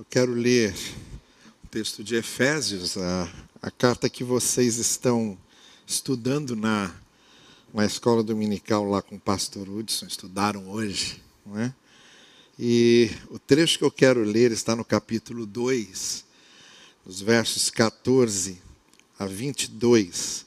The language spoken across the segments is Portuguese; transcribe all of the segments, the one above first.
Eu quero ler o texto de Efésios, a, a carta que vocês estão estudando na, na escola dominical lá com o pastor Hudson, estudaram hoje, não é? E o trecho que eu quero ler está no capítulo 2, nos versos 14 a 22,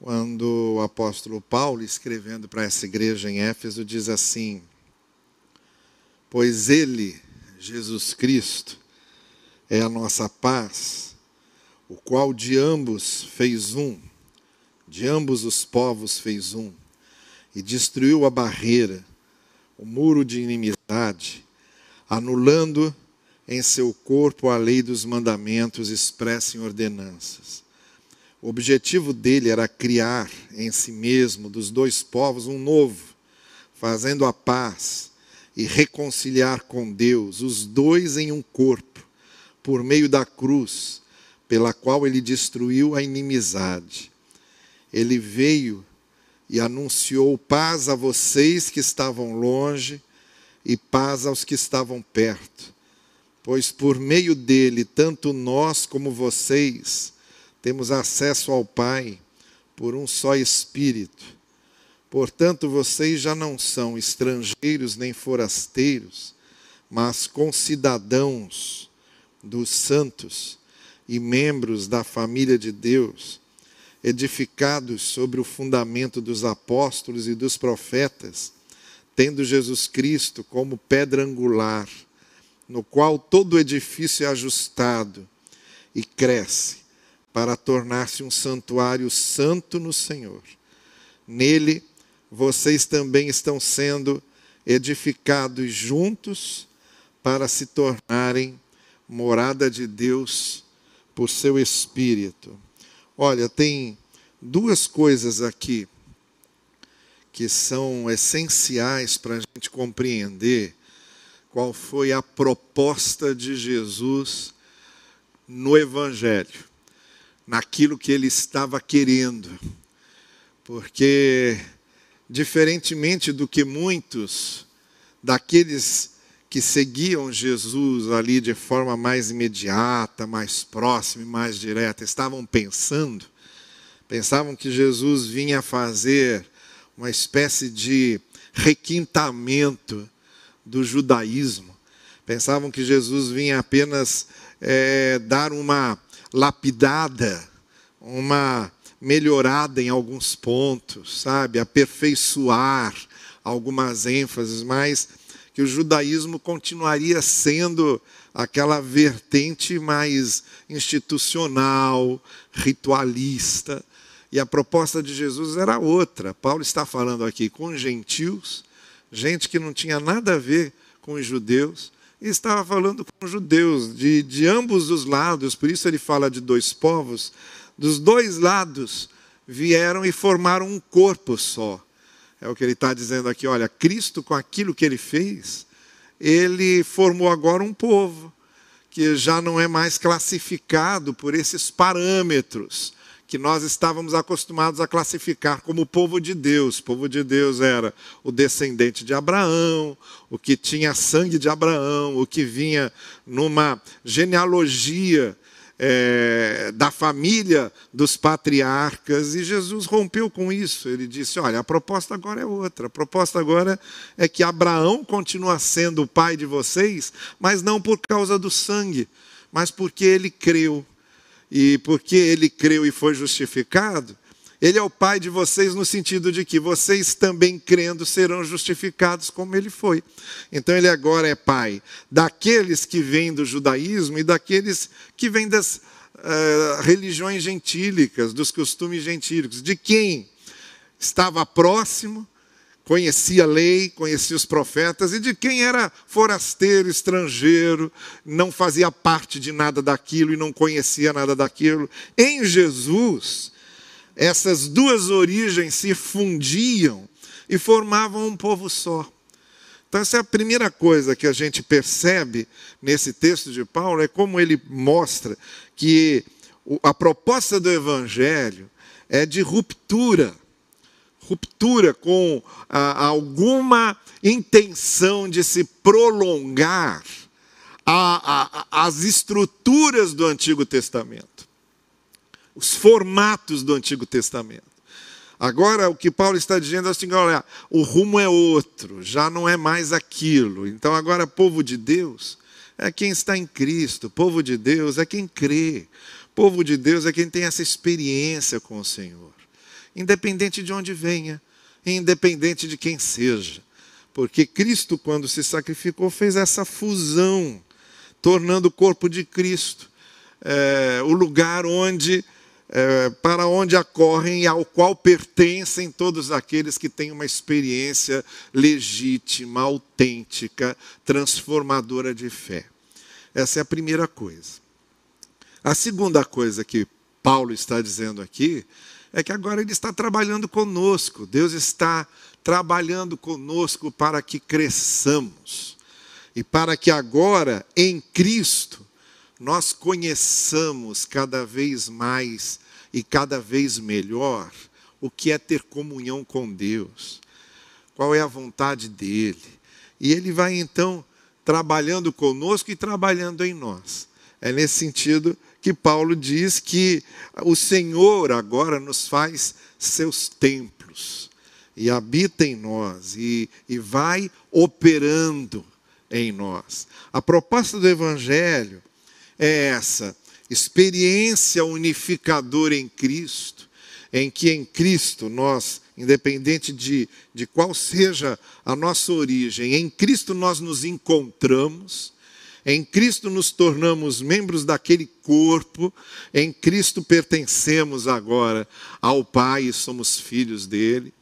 quando o apóstolo Paulo, escrevendo para essa igreja em Éfeso, diz assim: Pois ele, Jesus Cristo, é a nossa paz, o qual de ambos fez um, de ambos os povos fez um, e destruiu a barreira, o muro de inimizade, anulando em seu corpo a lei dos mandamentos expressa em ordenanças. O objetivo dele era criar em si mesmo, dos dois povos, um novo, fazendo a paz e reconciliar com Deus, os dois em um corpo, por meio da cruz, pela qual ele destruiu a inimizade. Ele veio e anunciou paz a vocês que estavam longe e paz aos que estavam perto, pois por meio dele, tanto nós como vocês, temos acesso ao Pai por um só Espírito. Portanto, vocês já não são estrangeiros nem forasteiros, mas concidadãos dos santos e membros da família de Deus, edificados sobre o fundamento dos apóstolos e dos profetas, tendo Jesus Cristo como pedra angular, no qual todo edifício é ajustado e cresce para tornar-se um santuário santo no Senhor. Nele, vocês também estão sendo edificados juntos para se tornarem morada de Deus por seu Espírito. Olha, tem duas coisas aqui que são essenciais para a gente compreender qual foi a proposta de Jesus no Evangelho, naquilo que ele estava querendo. Porque diferentemente do que muitos daqueles que seguiam Jesus ali de forma mais imediata, mais próxima e mais direta, estavam pensando, pensavam que Jesus vinha fazer uma espécie de requintamento do judaísmo, pensavam que Jesus vinha apenas é, dar uma lapidada, uma melhorada em alguns pontos, sabe? Aperfeiçoar algumas ênfases, mas que o judaísmo continuaria sendo aquela vertente mais institucional, ritualista. E a proposta de Jesus era outra. Paulo está falando aqui com gentios, gente que não tinha nada a ver com os judeus, e estava falando com judeus de, de ambos os lados, por isso ele fala de dois povos, dos dois lados vieram e formaram um corpo só. É o que ele está dizendo aqui. Olha, Cristo, com aquilo que ele fez, ele formou agora um povo que já não é mais classificado por esses parâmetros que nós estávamos acostumados a classificar como povo de Deus. O povo de Deus era o descendente de Abraão, o que tinha sangue de Abraão, o que vinha numa genealogia é, da família dos patriarcas, e Jesus rompeu com isso. Ele disse: Olha, a proposta agora é outra. A proposta agora é que Abraão continua sendo o pai de vocês, mas não por causa do sangue, mas porque ele creu. E porque ele creu e foi justificado, ele é o pai de vocês no sentido de que vocês também crendo serão justificados como ele foi. Então ele agora é pai daqueles que vêm do judaísmo e daqueles que vêm das uh, religiões gentílicas, dos costumes gentílicos. De quem estava próximo, conhecia a lei, conhecia os profetas, e de quem era forasteiro, estrangeiro, não fazia parte de nada daquilo e não conhecia nada daquilo. Em Jesus essas duas origens se fundiam e formavam um povo só. Então, essa é a primeira coisa que a gente percebe nesse texto de Paulo, é como ele mostra que a proposta do Evangelho é de ruptura ruptura com ah, alguma intenção de se prolongar a, a, as estruturas do Antigo Testamento, os formatos do Antigo Testamento. Agora, o que Paulo está dizendo é assim: olha, o rumo é outro, já não é mais aquilo. Então, agora, povo de Deus é quem está em Cristo, povo de Deus é quem crê, povo de Deus é quem tem essa experiência com o Senhor, independente de onde venha, independente de quem seja. Porque Cristo, quando se sacrificou, fez essa fusão, tornando o corpo de Cristo é, o lugar onde é, para onde acorrem e ao qual pertencem todos aqueles que têm uma experiência legítima, autêntica, transformadora de fé. Essa é a primeira coisa. A segunda coisa que Paulo está dizendo aqui é que agora ele está trabalhando conosco, Deus está trabalhando conosco para que cresçamos e para que agora, em Cristo, nós conheçamos cada vez mais e cada vez melhor o que é ter comunhão com Deus, qual é a vontade dele. E ele vai então trabalhando conosco e trabalhando em nós. É nesse sentido que Paulo diz que o Senhor agora nos faz seus templos e habita em nós e, e vai operando em nós. A proposta do Evangelho é essa: experiência unificadora em Cristo, em que em Cristo nós, independente de, de qual seja a nossa origem, em Cristo nós nos encontramos, em Cristo nos tornamos membros daquele corpo, em Cristo pertencemos agora ao Pai e somos filhos dele.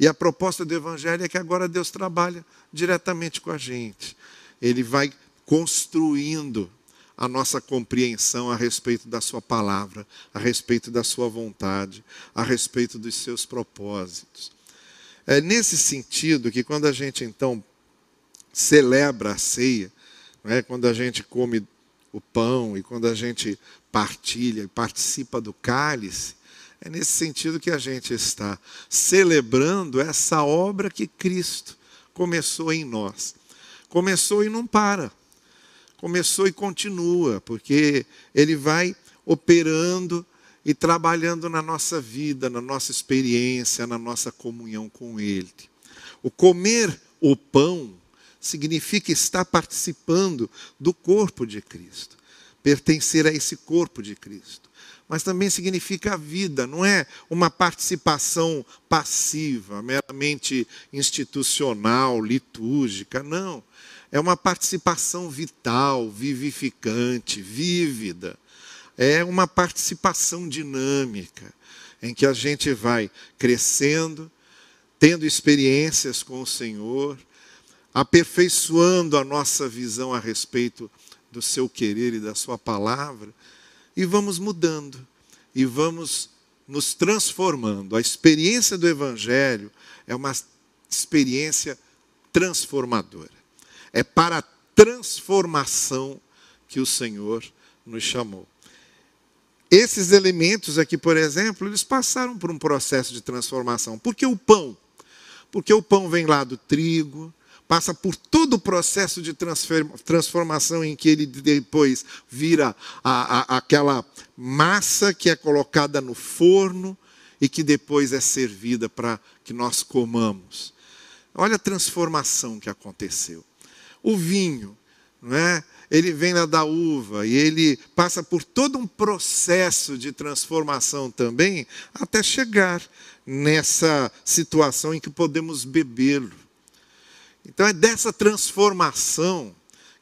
E a proposta do Evangelho é que agora Deus trabalha diretamente com a gente. Ele vai construindo a nossa compreensão a respeito da Sua palavra, a respeito da Sua vontade, a respeito dos seus propósitos. É nesse sentido que, quando a gente então celebra a ceia, é? quando a gente come o pão e quando a gente partilha e participa do cálice, é nesse sentido que a gente está celebrando essa obra que Cristo começou em nós. Começou e não para começou e continua, porque ele vai operando e trabalhando na nossa vida, na nossa experiência, na nossa comunhão com Ele. O comer o pão significa estar participando do corpo de Cristo, pertencer a esse corpo de Cristo. Mas também significa a vida, não é uma participação passiva, meramente institucional, litúrgica, não é uma participação vital, vivificante, vívida. É uma participação dinâmica, em que a gente vai crescendo, tendo experiências com o Senhor, aperfeiçoando a nossa visão a respeito do seu querer e da sua palavra, e vamos mudando, e vamos nos transformando. A experiência do Evangelho é uma experiência transformadora. É para a transformação que o Senhor nos chamou. Esses elementos aqui, por exemplo, eles passaram por um processo de transformação. Por que o pão? Porque o pão vem lá do trigo, passa por todo o processo de transformação em que ele depois vira a, a, aquela massa que é colocada no forno e que depois é servida para que nós comamos. Olha a transformação que aconteceu o vinho, não é? Ele vem lá da uva e ele passa por todo um processo de transformação também até chegar nessa situação em que podemos bebê-lo. Então é dessa transformação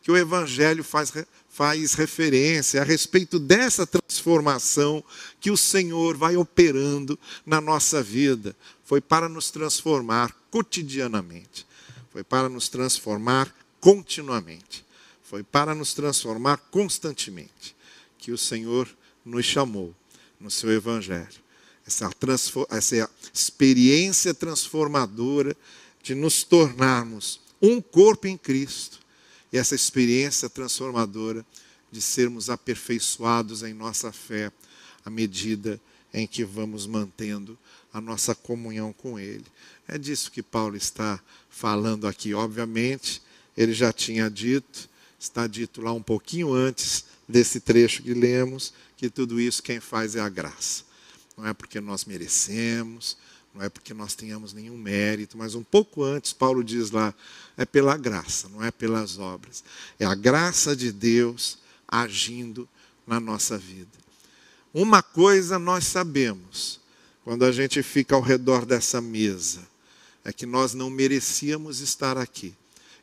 que o Evangelho faz, faz referência, a respeito dessa transformação que o Senhor vai operando na nossa vida. Foi para nos transformar cotidianamente, foi para nos transformar continuamente. Foi para nos transformar constantemente que o Senhor nos chamou no seu Evangelho. Essa, essa experiência transformadora de nos tornarmos um corpo em Cristo. E essa experiência transformadora de sermos aperfeiçoados em nossa fé à medida em que vamos mantendo a nossa comunhão com Ele. É disso que Paulo está falando aqui. Obviamente, ele já tinha dito está dito lá um pouquinho antes desse trecho que lemos, que tudo isso quem faz é a graça. Não é porque nós merecemos, não é porque nós tenhamos nenhum mérito, mas um pouco antes, Paulo diz lá, é pela graça, não é pelas obras. É a graça de Deus agindo na nossa vida. Uma coisa nós sabemos, quando a gente fica ao redor dessa mesa, é que nós não merecíamos estar aqui.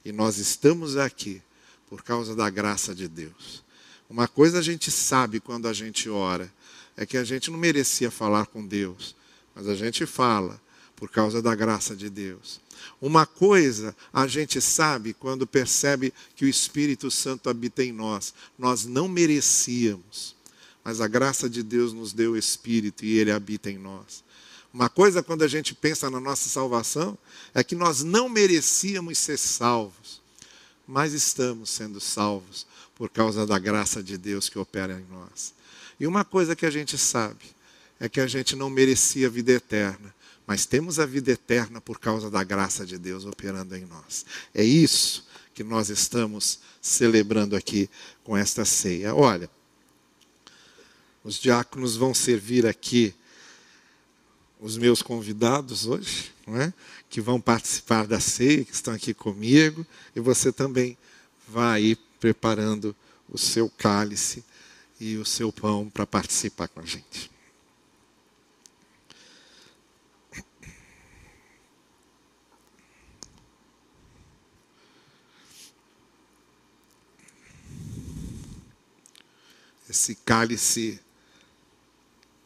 E nós estamos aqui por causa da graça de Deus. Uma coisa a gente sabe quando a gente ora, é que a gente não merecia falar com Deus, mas a gente fala por causa da graça de Deus. Uma coisa a gente sabe quando percebe que o Espírito Santo habita em nós. Nós não merecíamos, mas a graça de Deus nos deu o Espírito e ele habita em nós. Uma coisa quando a gente pensa na nossa salvação é que nós não merecíamos ser salvos, mas estamos sendo salvos por causa da graça de Deus que opera em nós. E uma coisa que a gente sabe é que a gente não merecia a vida eterna, mas temos a vida eterna por causa da graça de Deus operando em nós. É isso que nós estamos celebrando aqui com esta ceia. Olha, os diáconos vão servir aqui os meus convidados hoje, é? que vão participar da ceia, que estão aqui comigo, e você também vai aí preparando o seu cálice e o seu pão para participar com a gente. Esse cálice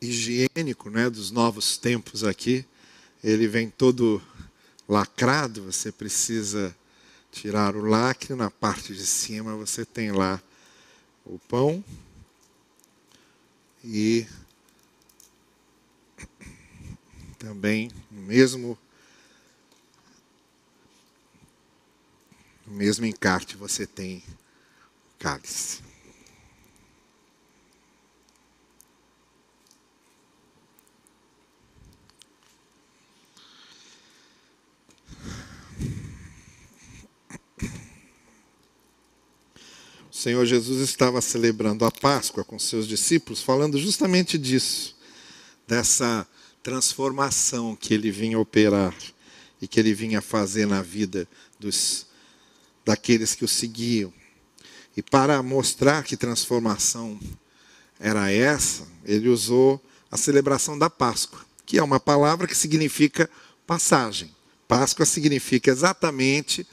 higiênico né, dos novos tempos aqui, ele vem todo lacrado, você precisa tirar o lacre, na parte de cima você tem lá o pão e também no mesmo no mesmo encarte você tem o cálice. Senhor Jesus estava celebrando a Páscoa com seus discípulos, falando justamente disso, dessa transformação que ele vinha operar e que ele vinha fazer na vida dos daqueles que o seguiam. E para mostrar que transformação era essa, ele usou a celebração da Páscoa, que é uma palavra que significa passagem. Páscoa significa exatamente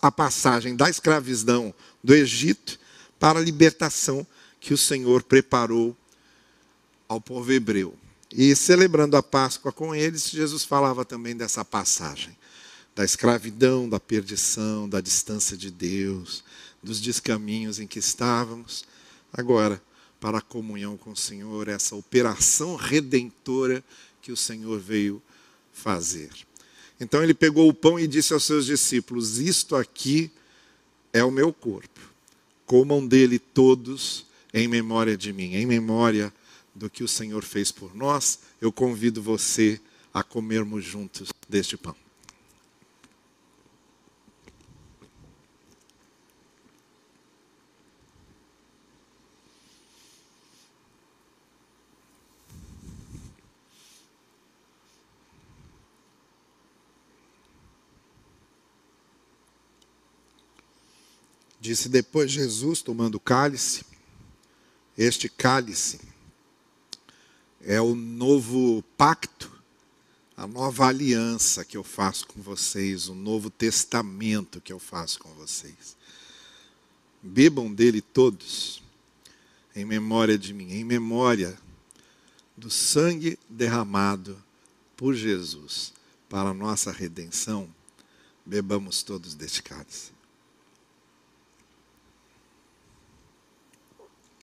a passagem da escravidão do Egito para a libertação que o Senhor preparou ao povo hebreu. E celebrando a Páscoa com eles, Jesus falava também dessa passagem da escravidão, da perdição, da distância de Deus, dos descaminhos em que estávamos, agora para a comunhão com o Senhor, essa operação redentora que o Senhor veio fazer. Então ele pegou o pão e disse aos seus discípulos: Isto aqui é o meu corpo. Comam dele todos em memória de mim, em memória do que o Senhor fez por nós. Eu convido você a comermos juntos deste pão. Disse depois Jesus, tomando o cálice: Este cálice é o novo pacto, a nova aliança que eu faço com vocês, o novo testamento que eu faço com vocês. Bebam dele todos, em memória de mim, em memória do sangue derramado por Jesus para a nossa redenção. Bebamos todos deste cálice.